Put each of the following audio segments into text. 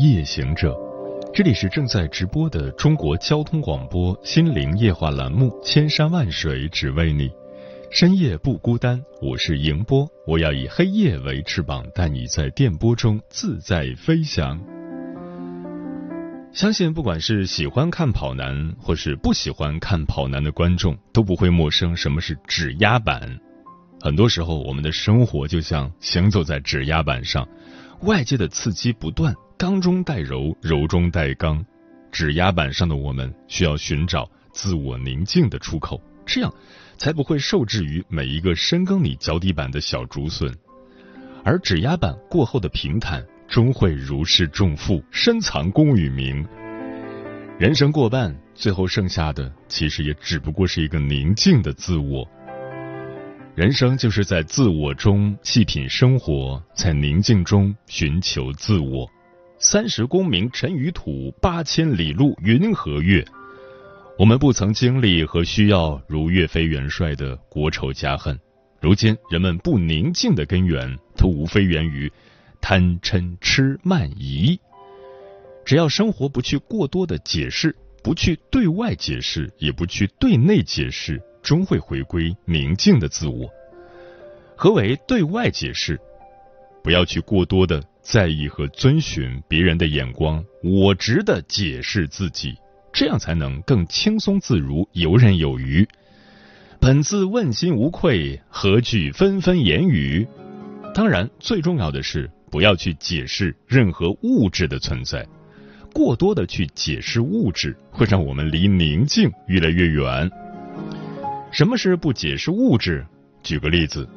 夜行者，这里是正在直播的中国交通广播心灵夜话栏目《千山万水只为你》，深夜不孤单，我是迎波，我要以黑夜为翅膀，带你在电波中自在飞翔。相信不管是喜欢看跑男，或是不喜欢看跑男的观众，都不会陌生什么是指压板。很多时候，我们的生活就像行走在指压板上。外界的刺激不断，刚中带柔，柔中带刚，指压板上的我们需要寻找自我宁静的出口，这样才不会受制于每一个深耕你脚底板的小竹笋。而指压板过后的平坦，终会如释重负，深藏功与名。人生过半，最后剩下的其实也只不过是一个宁静的自我。人生就是在自我中细品生活，在宁静中寻求自我。三十功名尘与土，八千里路云和月。我们不曾经历和需要如岳飞元帅的国仇家恨。如今人们不宁静的根源，都无非源于贪嗔痴慢疑。只要生活不去过多的解释，不去对外解释，也不去对内解释。终会回归宁静的自我。何为对外解释？不要去过多的在意和遵循别人的眼光，我值得解释自己，这样才能更轻松自如、游刃有余。本自问心无愧，何惧纷纷言语？当然，最重要的是不要去解释任何物质的存在。过多的去解释物质，会让我们离宁静越来越远。什么是不解释物质？举个例子，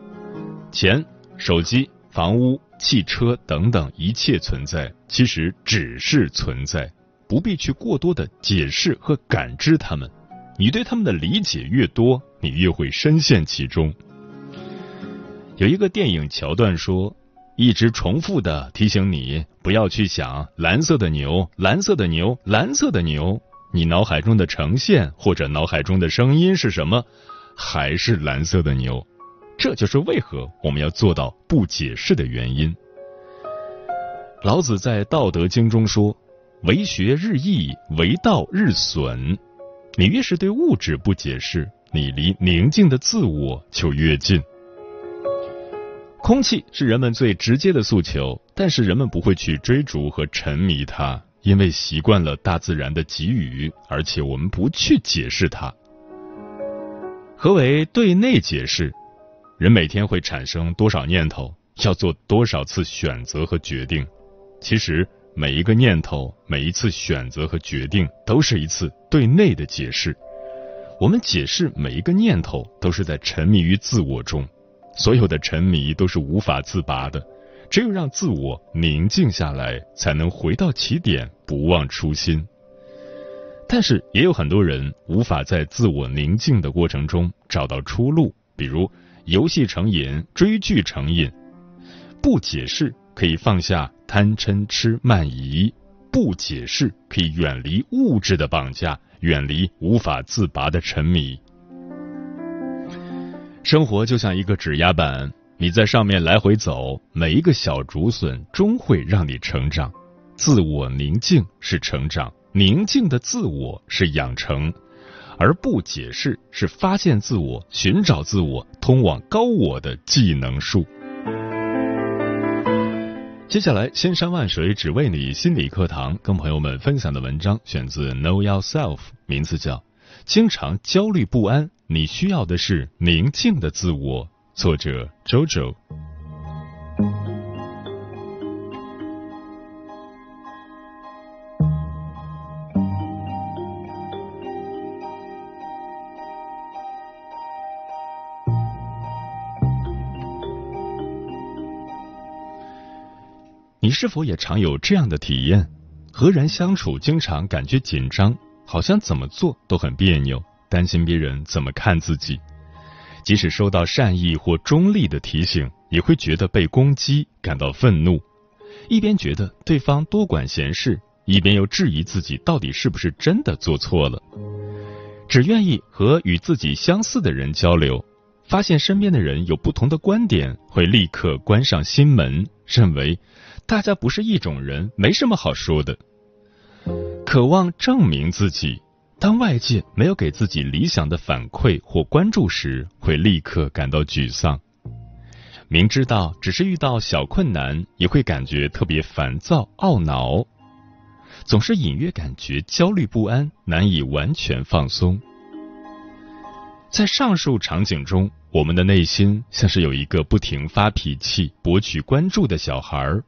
钱、手机、房屋、汽车等等一切存在，其实只是存在，不必去过多的解释和感知它们。你对他们的理解越多，你越会深陷其中。有一个电影桥段说，一直重复的提醒你不要去想蓝色的牛，蓝色的牛，蓝色的牛。你脑海中的呈现或者脑海中的声音是什么？还是蓝色的牛？这就是为何我们要做到不解释的原因。老子在《道德经》中说：“为学日益，为道日损。”你越是对物质不解释，你离宁静的自我就越近。空气是人们最直接的诉求，但是人们不会去追逐和沉迷它。因为习惯了大自然的给予，而且我们不去解释它。何为对内解释？人每天会产生多少念头？要做多少次选择和决定？其实每一个念头、每一次选择和决定，都是一次对内的解释。我们解释每一个念头，都是在沉迷于自我中。所有的沉迷都是无法自拔的。只有让自我宁静下来，才能回到起点，不忘初心。但是也有很多人无法在自我宁静的过程中找到出路，比如游戏成瘾、追剧成瘾。不解释可以放下贪嗔痴慢疑，不解释可以远离物质的绑架，远离无法自拔的沉迷。生活就像一个指压板。你在上面来回走，每一个小竹笋终会让你成长。自我宁静是成长，宁静的自我是养成，而不解释是发现自我、寻找自我、通往高我的技能树。接下来，千山万水只为你心理课堂，跟朋友们分享的文章选自 Know Yourself，名字叫《经常焦虑不安》，你需要的是宁静的自我。作者周周。你是否也常有这样的体验？和人相处经常感觉紧张，好像怎么做都很别扭，担心别人怎么看自己。即使收到善意或中立的提醒，也会觉得被攻击，感到愤怒。一边觉得对方多管闲事，一边又质疑自己到底是不是真的做错了。只愿意和与自己相似的人交流，发现身边的人有不同的观点，会立刻关上心门，认为大家不是一种人，没什么好说的。渴望证明自己。当外界没有给自己理想的反馈或关注时，会立刻感到沮丧。明知道只是遇到小困难，也会感觉特别烦躁、懊恼，总是隐约感觉焦虑不安，难以完全放松。在上述场景中，我们的内心像是有一个不停发脾气、博取关注的小孩儿。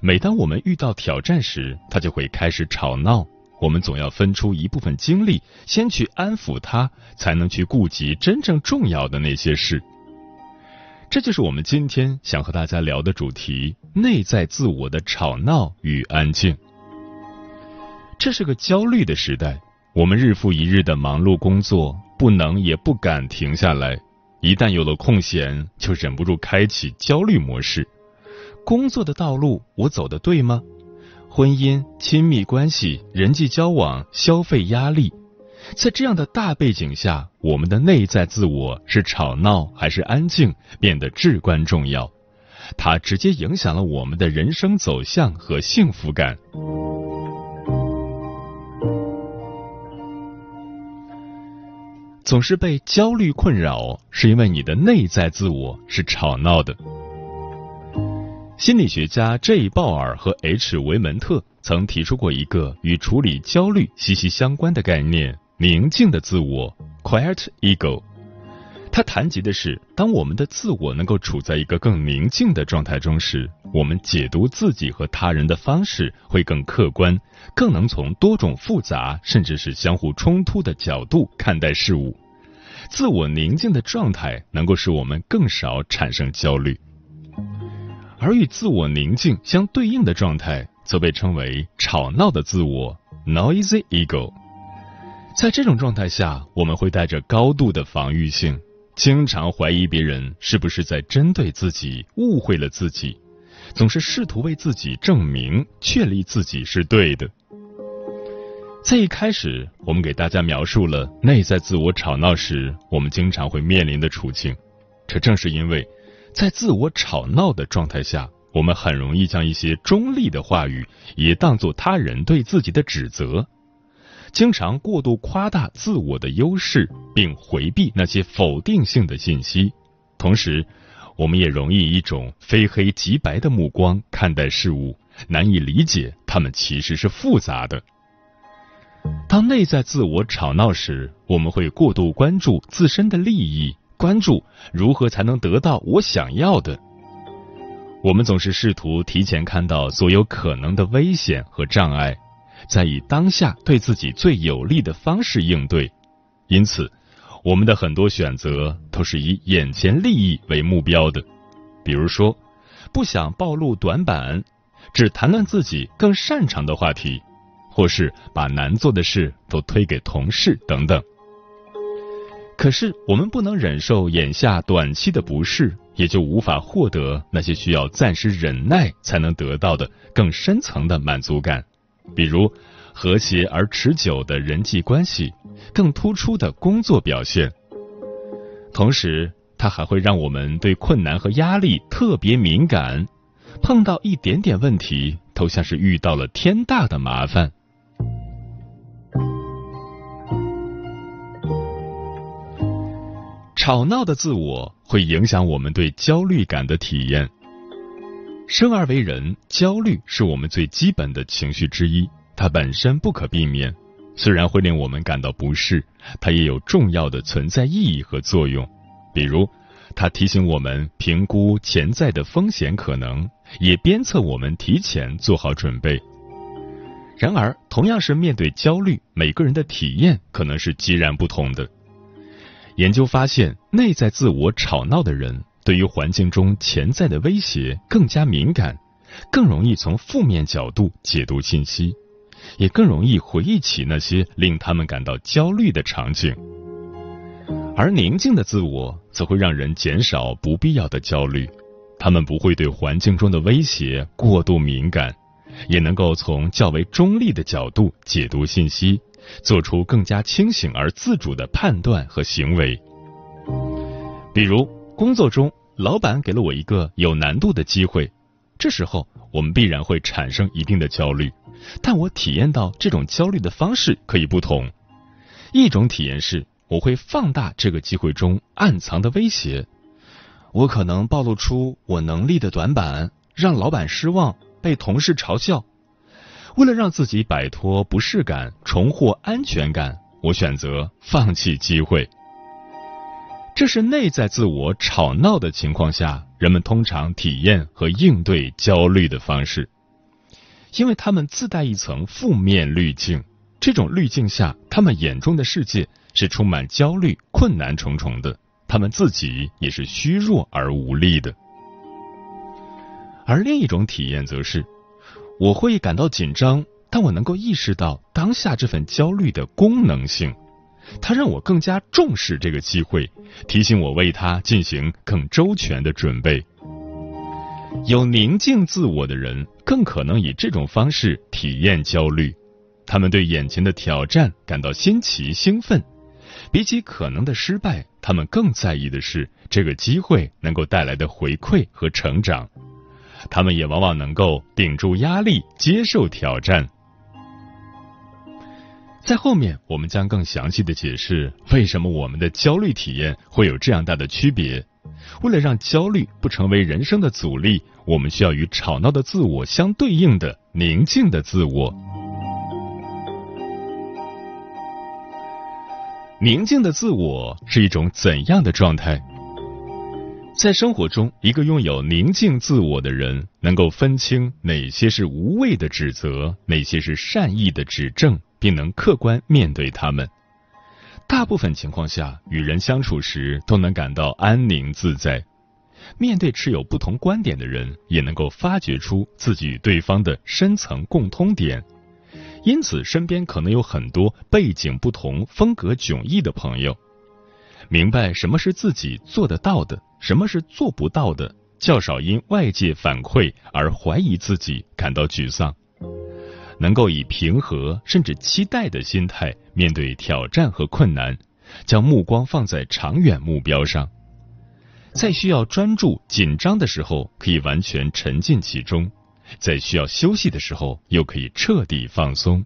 每当我们遇到挑战时，他就会开始吵闹。我们总要分出一部分精力，先去安抚他，才能去顾及真正重要的那些事。这就是我们今天想和大家聊的主题：内在自我的吵闹与安静。这是个焦虑的时代，我们日复一日的忙碌工作，不能也不敢停下来。一旦有了空闲，就忍不住开启焦虑模式。工作的道路，我走的对吗？婚姻、亲密关系、人际交往、消费压力，在这样的大背景下，我们的内在自我是吵闹还是安静，变得至关重要。它直接影响了我们的人生走向和幸福感。总是被焦虑困扰，是因为你的内在自我是吵闹的。心理学家 J. 鲍尔和 H. 维门特曾提出过一个与处理焦虑息息相关的概念——宁静的自我 （Quiet Ego）。他谈及的是，当我们的自我能够处在一个更宁静的状态中时，我们解读自己和他人的方式会更客观，更能从多种复杂甚至是相互冲突的角度看待事物。自我宁静的状态能够使我们更少产生焦虑。而与自我宁静相对应的状态，则被称为吵闹的自我 （noisy ego）。在这种状态下，我们会带着高度的防御性，经常怀疑别人是不是在针对自己，误会了自己，总是试图为自己证明、确立自己是对的。在一开始，我们给大家描述了内在自我吵闹时，我们经常会面临的处境。这正是因为。在自我吵闹的状态下，我们很容易将一些中立的话语也当作他人对自己的指责，经常过度夸大自我的优势，并回避那些否定性的信息。同时，我们也容易一种非黑即白的目光看待事物，难以理解它们其实是复杂的。当内在自我吵闹时，我们会过度关注自身的利益。关注如何才能得到我想要的？我们总是试图提前看到所有可能的危险和障碍，再以当下对自己最有利的方式应对。因此，我们的很多选择都是以眼前利益为目标的。比如说，不想暴露短板，只谈论自己更擅长的话题，或是把难做的事都推给同事等等。可是，我们不能忍受眼下短期的不适，也就无法获得那些需要暂时忍耐才能得到的更深层的满足感，比如和谐而持久的人际关系，更突出的工作表现。同时，它还会让我们对困难和压力特别敏感，碰到一点点问题，都像是遇到了天大的麻烦。吵闹的自我会影响我们对焦虑感的体验。生而为人，焦虑是我们最基本的情绪之一，它本身不可避免。虽然会令我们感到不适，它也有重要的存在意义和作用。比如，它提醒我们评估潜在的风险可能，也鞭策我们提前做好准备。然而，同样是面对焦虑，每个人的体验可能是截然不同的。研究发现，内在自我吵闹的人，对于环境中潜在的威胁更加敏感，更容易从负面角度解读信息，也更容易回忆起那些令他们感到焦虑的场景。而宁静的自我则会让人减少不必要的焦虑，他们不会对环境中的威胁过度敏感，也能够从较为中立的角度解读信息，做出更加清醒而自主的判断和行为。比如工作中，老板给了我一个有难度的机会，这时候我们必然会产生一定的焦虑，但我体验到这种焦虑的方式可以不同，一种体验是。我会放大这个机会中暗藏的威胁，我可能暴露出我能力的短板，让老板失望，被同事嘲笑。为了让自己摆脱不适感，重获安全感，我选择放弃机会。这是内在自我吵闹的情况下，人们通常体验和应对焦虑的方式，因为他们自带一层负面滤镜。这种滤镜下，他们眼中的世界。是充满焦虑、困难重重的，他们自己也是虚弱而无力的。而另一种体验则是，我会感到紧张，但我能够意识到当下这份焦虑的功能性，它让我更加重视这个机会，提醒我为它进行更周全的准备。有宁静自我的人，更可能以这种方式体验焦虑，他们对眼前的挑战感到新奇、兴奋。比起可能的失败，他们更在意的是这个机会能够带来的回馈和成长。他们也往往能够顶住压力，接受挑战。在后面，我们将更详细的解释为什么我们的焦虑体验会有这样大的区别。为了让焦虑不成为人生的阻力，我们需要与吵闹的自我相对应的宁静的自我。宁静的自我是一种怎样的状态？在生活中，一个拥有宁静自我的人，能够分清哪些是无谓的指责，哪些是善意的指正，并能客观面对他们。大部分情况下，与人相处时都能感到安宁自在。面对持有不同观点的人，也能够发掘出自己与对方的深层共通点。因此，身边可能有很多背景不同、风格迥异的朋友。明白什么是自己做得到的，什么是做不到的，较少因外界反馈而怀疑自己、感到沮丧。能够以平和甚至期待的心态面对挑战和困难，将目光放在长远目标上。在需要专注、紧张的时候，可以完全沉浸其中。在需要休息的时候，又可以彻底放松。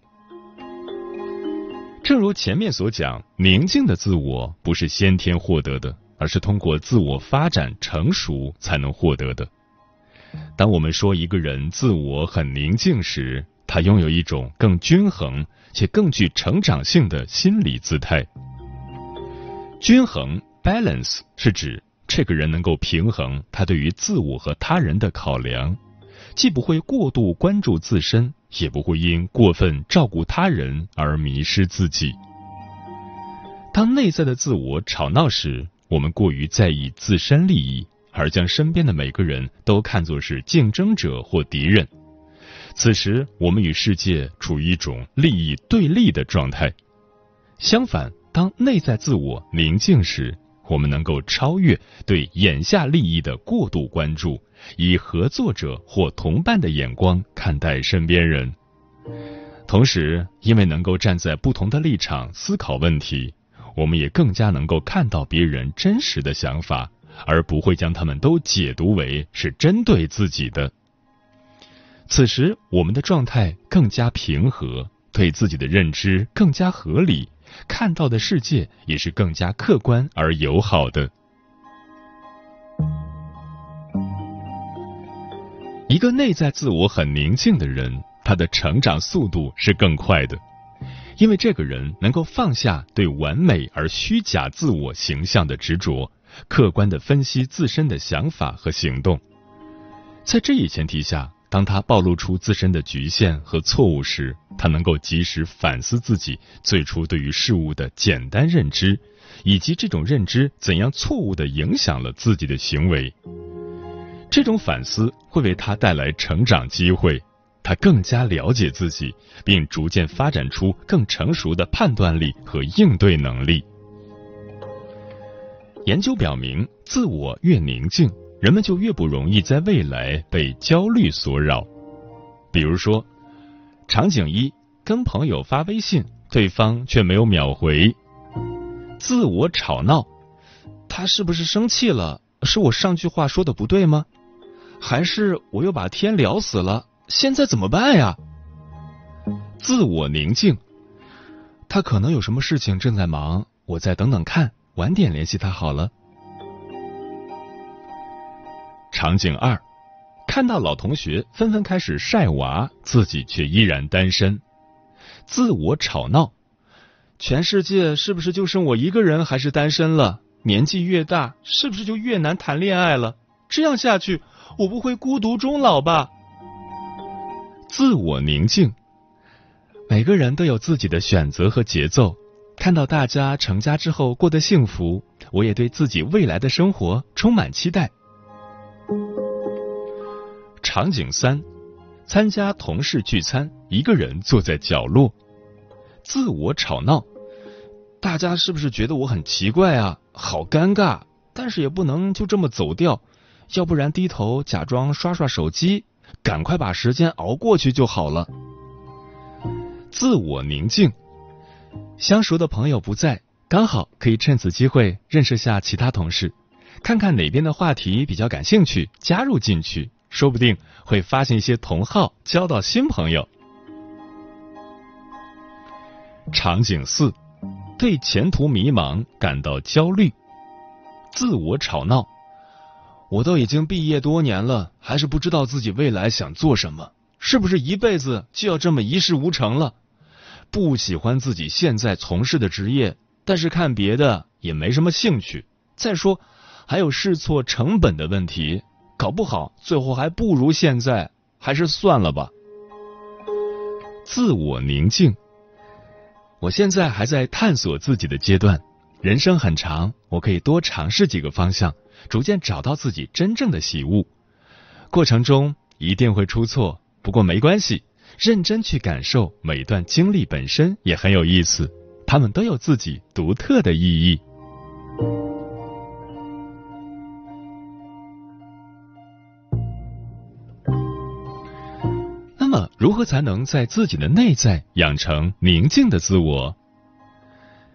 正如前面所讲，宁静的自我不是先天获得的，而是通过自我发展成熟才能获得的。当我们说一个人自我很宁静时，他拥有一种更均衡且更具成长性的心理姿态。均衡 （balance） 是指这个人能够平衡他对于自我和他人的考量。既不会过度关注自身，也不会因过分照顾他人而迷失自己。当内在的自我吵闹时，我们过于在意自身利益，而将身边的每个人都看作是竞争者或敌人。此时，我们与世界处于一种利益对立的状态。相反，当内在自我宁静时，我们能够超越对眼下利益的过度关注。以合作者或同伴的眼光看待身边人，同时，因为能够站在不同的立场思考问题，我们也更加能够看到别人真实的想法，而不会将他们都解读为是针对自己的。此时，我们的状态更加平和，对自己的认知更加合理，看到的世界也是更加客观而友好的。一个内在自我很宁静的人，他的成长速度是更快的，因为这个人能够放下对完美而虚假自我形象的执着，客观的分析自身的想法和行动。在这一前提下，当他暴露出自身的局限和错误时，他能够及时反思自己最初对于事物的简单认知，以及这种认知怎样错误的影响了自己的行为。这种反思会为他带来成长机会，他更加了解自己，并逐渐发展出更成熟的判断力和应对能力。研究表明，自我越宁静，人们就越不容易在未来被焦虑所扰。比如说，场景一，跟朋友发微信，对方却没有秒回，自我吵闹，他是不是生气了？是我上句话说的不对吗？还是我又把天聊死了？现在怎么办呀？自我宁静，他可能有什么事情正在忙，我再等等看，晚点联系他好了。场景二，看到老同学纷纷开始晒娃，自己却依然单身，自我吵闹，全世界是不是就剩我一个人还是单身了？年纪越大，是不是就越难谈恋爱了？这样下去。我不会孤独终老吧？自我宁静，每个人都有自己的选择和节奏。看到大家成家之后过得幸福，我也对自己未来的生活充满期待。场景三：参加同事聚餐，一个人坐在角落，自我吵闹。大家是不是觉得我很奇怪啊？好尴尬，但是也不能就这么走掉。要不然低头假装刷刷手机，赶快把时间熬过去就好了。自我宁静，相熟的朋友不在，刚好可以趁此机会认识下其他同事，看看哪边的话题比较感兴趣，加入进去，说不定会发现一些同好，交到新朋友。场景四，对前途迷茫感到焦虑，自我吵闹。我都已经毕业多年了，还是不知道自己未来想做什么，是不是一辈子就要这么一事无成了？不喜欢自己现在从事的职业，但是看别的也没什么兴趣。再说，还有试错成本的问题，搞不好最后还不如现在，还是算了吧。自我宁静，我现在还在探索自己的阶段，人生很长，我可以多尝试几个方向。逐渐找到自己真正的喜恶，过程中一定会出错，不过没关系，认真去感受每段经历本身也很有意思，他们都有自己独特的意义。如何才能在自己的内在养成宁静的自我？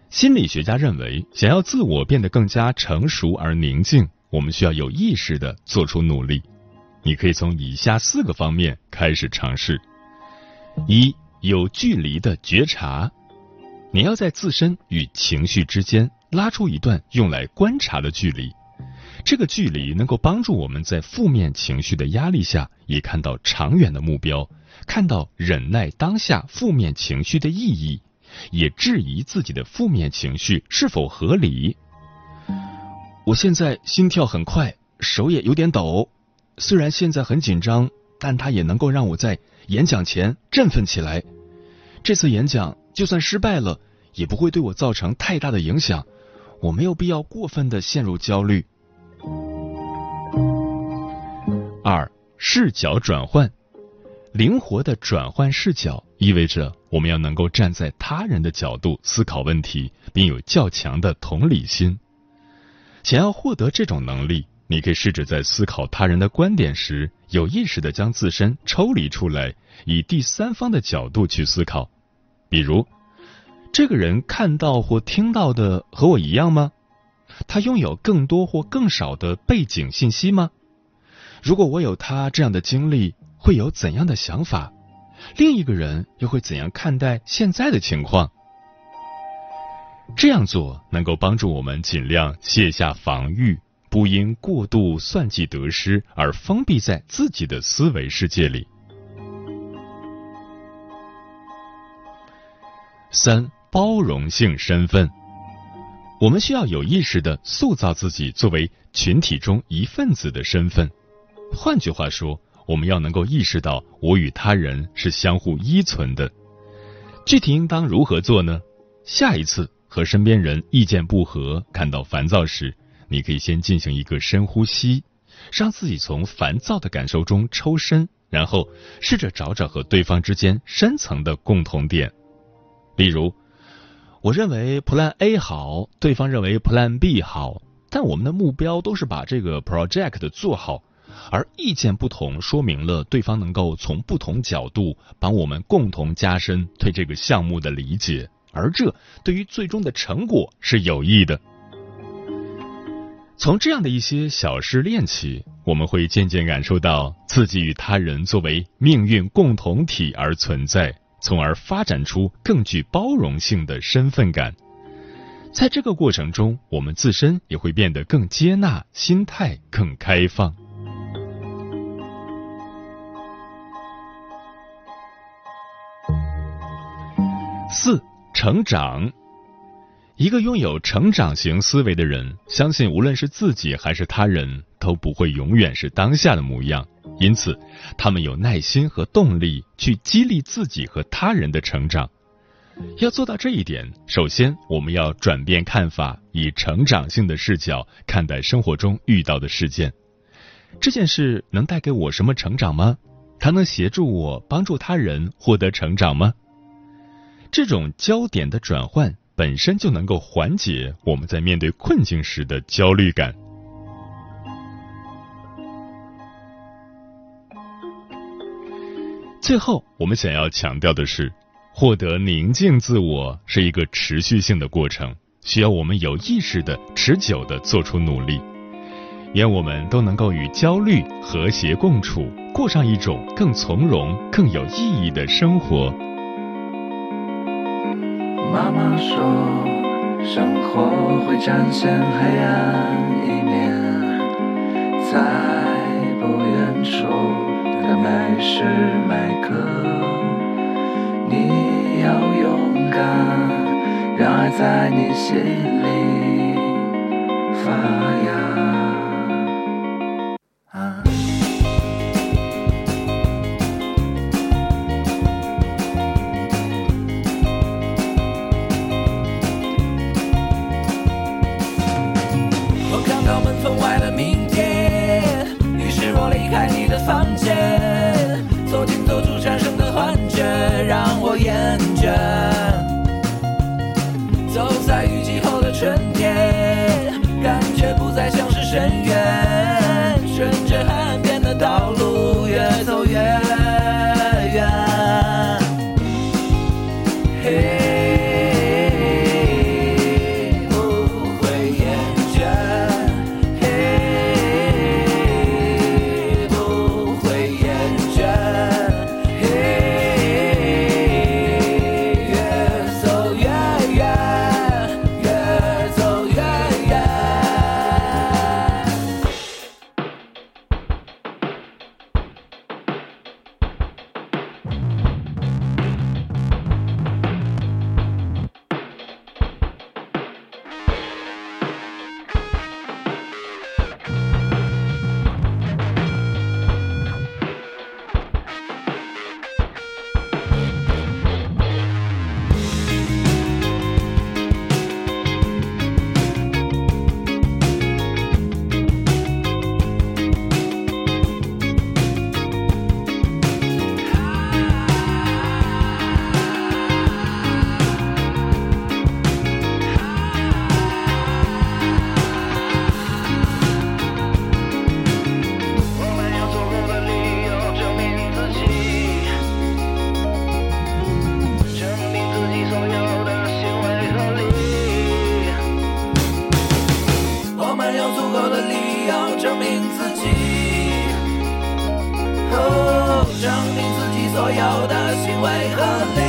心理学家认为，想要自我变得更加成熟而宁静。我们需要有意识的做出努力，你可以从以下四个方面开始尝试：一、有距离的觉察，你要在自身与情绪之间拉出一段用来观察的距离，这个距离能够帮助我们在负面情绪的压力下，也看到长远的目标，看到忍耐当下负面情绪的意义，也质疑自己的负面情绪是否合理。我现在心跳很快，手也有点抖。虽然现在很紧张，但它也能够让我在演讲前振奋起来。这次演讲就算失败了，也不会对我造成太大的影响。我没有必要过分的陷入焦虑。二，视角转换，灵活的转换视角，意味着我们要能够站在他人的角度思考问题，并有较强的同理心。想要获得这种能力，你可以试着在思考他人的观点时，有意识的将自身抽离出来，以第三方的角度去思考。比如，这个人看到或听到的和我一样吗？他拥有更多或更少的背景信息吗？如果我有他这样的经历，会有怎样的想法？另一个人又会怎样看待现在的情况？这样做能够帮助我们尽量卸下防御，不因过度算计得失而封闭在自己的思维世界里。三、包容性身份，我们需要有意识的塑造自己作为群体中一份子的身份。换句话说，我们要能够意识到我与他人是相互依存的。具体应当如何做呢？下一次。和身边人意见不合，感到烦躁时，你可以先进行一个深呼吸，让自己从烦躁的感受中抽身，然后试着找找和对方之间深层的共同点。例如，我认为 Plan A 好，对方认为 Plan B 好，但我们的目标都是把这个 project 做好，而意见不同说明了对方能够从不同角度帮我们共同加深对这个项目的理解，而这对于最终的成果是有益的。从这样的一些小事练起，我们会渐渐感受到自己与他人作为命运共同体而存在，从而发展出更具包容性的身份感。在这个过程中，我们自身也会变得更接纳，心态更开放。四、成长。一个拥有成长型思维的人，相信无论是自己还是他人都不会永远是当下的模样，因此他们有耐心和动力去激励自己和他人的成长。要做到这一点，首先我们要转变看法，以成长性的视角看待生活中遇到的事件。这件事能带给我什么成长吗？它能协助我帮助他人获得成长吗？这种焦点的转换。本身就能够缓解我们在面对困境时的焦虑感。最后，我们想要强调的是，获得宁静自我是一个持续性的过程，需要我们有意识的、持久的做出努力。愿我们都能够与焦虑和谐共处，过上一种更从容、更有意义的生活。妈妈说，生活会展现黑暗一面，在不远处的每时每刻，你要勇敢，让爱在你心里发芽。所有的行为和。